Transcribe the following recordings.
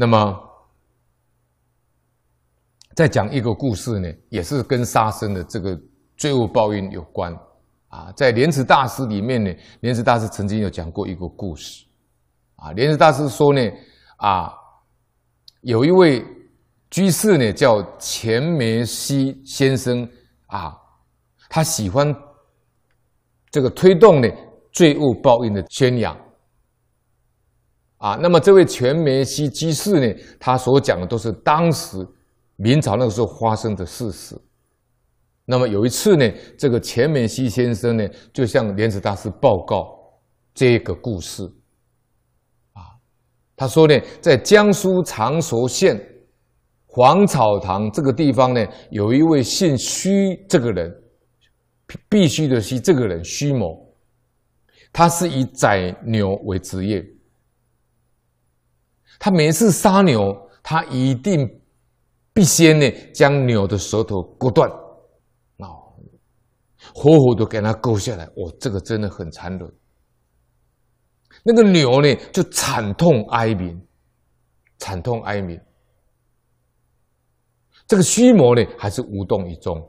那么再讲一个故事呢，也是跟杀生的这个罪恶报应有关啊。在莲池大师里面呢，莲池大师曾经有讲过一个故事啊。莲池大师说呢，啊，有一位居士呢，叫钱梅西先生啊，他喜欢这个推动呢罪恶报应的宣扬。啊，那么这位全梅西居士呢，他所讲的都是当时明朝那个时候发生的事实。那么有一次呢，这个钱梅西先生呢，就向莲池大师报告这个故事。啊，他说呢，在江苏常熟县黄草堂这个地方呢，有一位姓须这个人，必须的须这个人须某，他是以宰牛为职业。他每次杀牛，他一定必先呢将牛的舌头割断，哦，活活的给它割下来。哦，这个真的很残忍。那个牛呢就惨痛哀鸣，惨痛哀鸣。这个须谋呢还是无动于衷。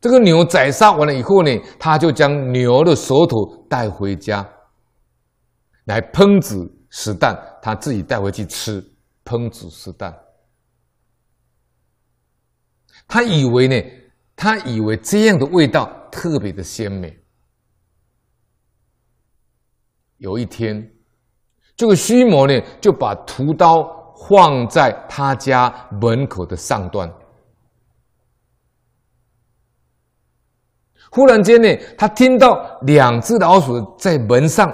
这个牛宰杀完了以后呢，他就将牛的舌头带回家。来烹煮食蛋，他自己带回去吃。烹煮食蛋，他以为呢，他以为这样的味道特别的鲜美。有一天，这个须谋呢就把屠刀放在他家门口的上端。忽然间呢，他听到两只老鼠在门上。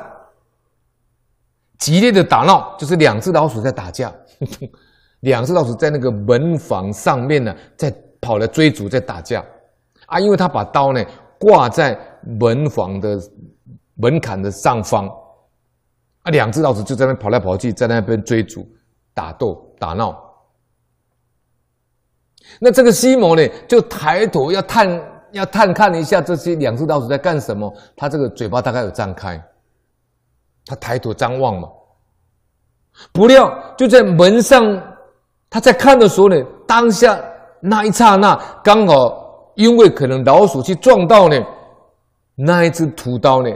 激烈的打闹，就是两只老鼠在打架，两只老鼠在那个门房上面呢，在跑来追逐，在打架啊！因为他把刀呢挂在门房的门槛的上方啊，两只老鼠就在那跑来跑去，在那边追逐、打斗、打闹。那这个须谋呢，就抬头要探要探看一下这些两只老鼠在干什么，他这个嘴巴大概有张开。他抬头张望嘛，不料就在门上，他在看的时候呢，当下那一刹那，刚好因为可能老鼠去撞到呢，那一只屠刀呢，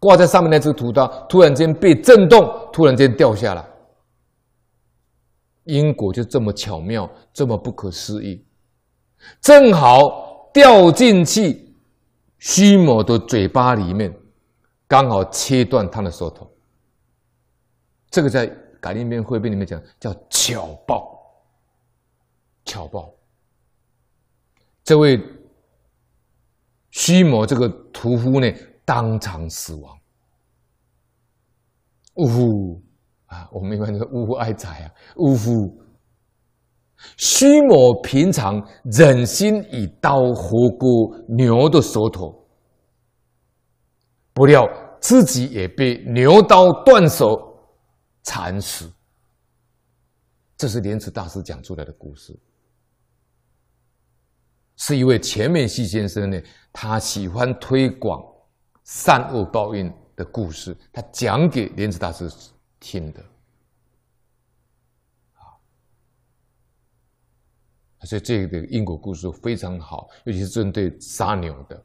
挂在上面那只屠刀突然间被震动，突然间掉下来，因果就这么巧妙，这么不可思议，正好掉进去须某的嘴巴里面。刚好切断他的舌头，这个在《感应篇汇编》里面讲叫巧报。巧报，这位须谋这个屠夫呢，当场死亡。呜呼啊，我们一般说呜呼哀哉啊，呜呼。须谋平常忍心以刀活割牛的舌头。不料自己也被牛刀断手惨死，这是莲池大师讲出来的故事。是一位钱梅西先生呢，他喜欢推广善恶报应的故事，他讲给莲池大师听的。啊，所以这个因果故事非常好，尤其是针对杀牛的。